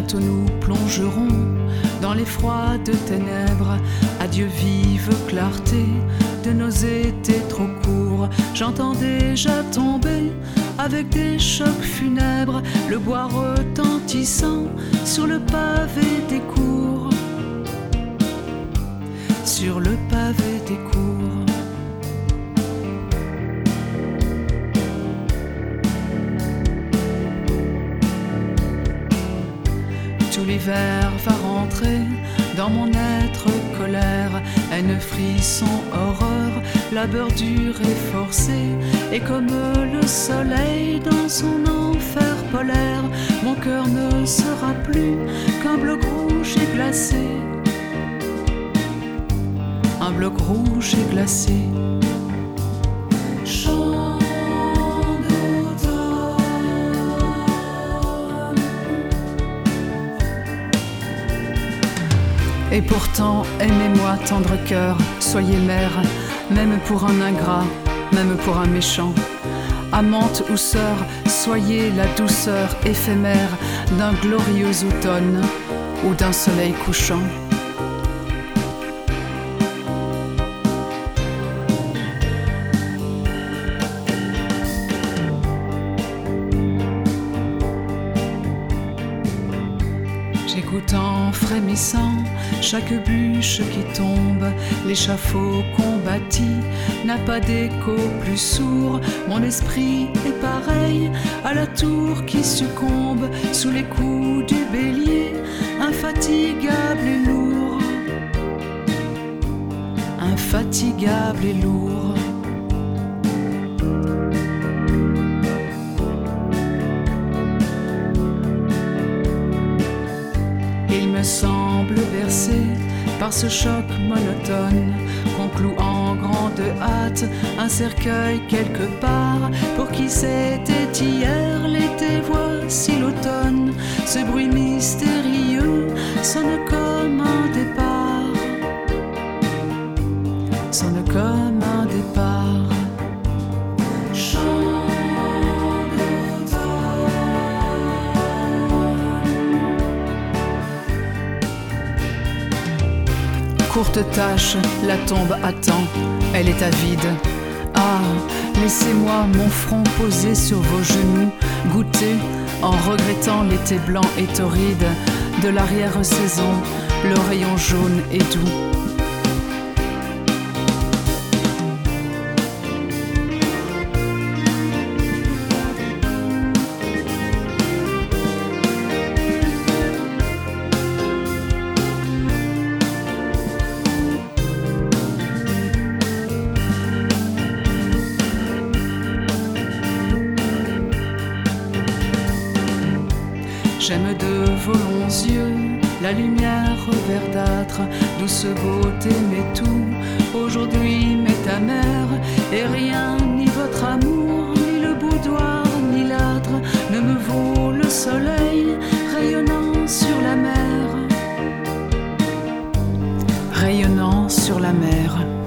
bientôt nous plongerons dans les froides ténèbres. Adieu vive clarté de nos étés trop courts. J'entends déjà tomber avec des chocs funèbres le bois retentissant sur le pavé des cours. Sur le pavé l'hiver va rentrer dans mon être colère, haine, frisson, horreur, labeur dur et forcé. Et comme le soleil dans son enfer polaire, mon cœur ne sera plus qu'un bloc rouge et glacé. Un bloc rouge et glacé. Et pourtant, aimez-moi, tendre cœur, soyez mère, même pour un ingrat, même pour un méchant. Amante ou sœur, soyez la douceur éphémère d'un glorieux automne ou d'un soleil couchant. J'écoute en frémissant chaque bûche qui tombe, l'échafaud combattu n'a pas d'écho plus sourd. Mon esprit est pareil à la tour qui succombe sous les coups du bélier, infatigable et lourd. Infatigable et lourd. Me semble bercé par ce choc monotone qu'on cloue en grande hâte. Un cercueil quelque part pour qui c'était hier. L'été voici l'automne ce bruit mystérieux sonne comme un départ. Sonne comme Courte tâche, la tombe attend, elle est avide. Ah, laissez-moi mon front posé sur vos genoux, goûter, en regrettant l'été blanc et torride de l'arrière-saison, le rayon jaune et doux. J'aime de vos longs yeux la lumière verdâtre, douce beauté, mais tout aujourd'hui m'est amer. Et rien, ni votre amour, ni le boudoir, ni l'âtre, ne me vaut le soleil rayonnant sur la mer. Rayonnant sur la mer.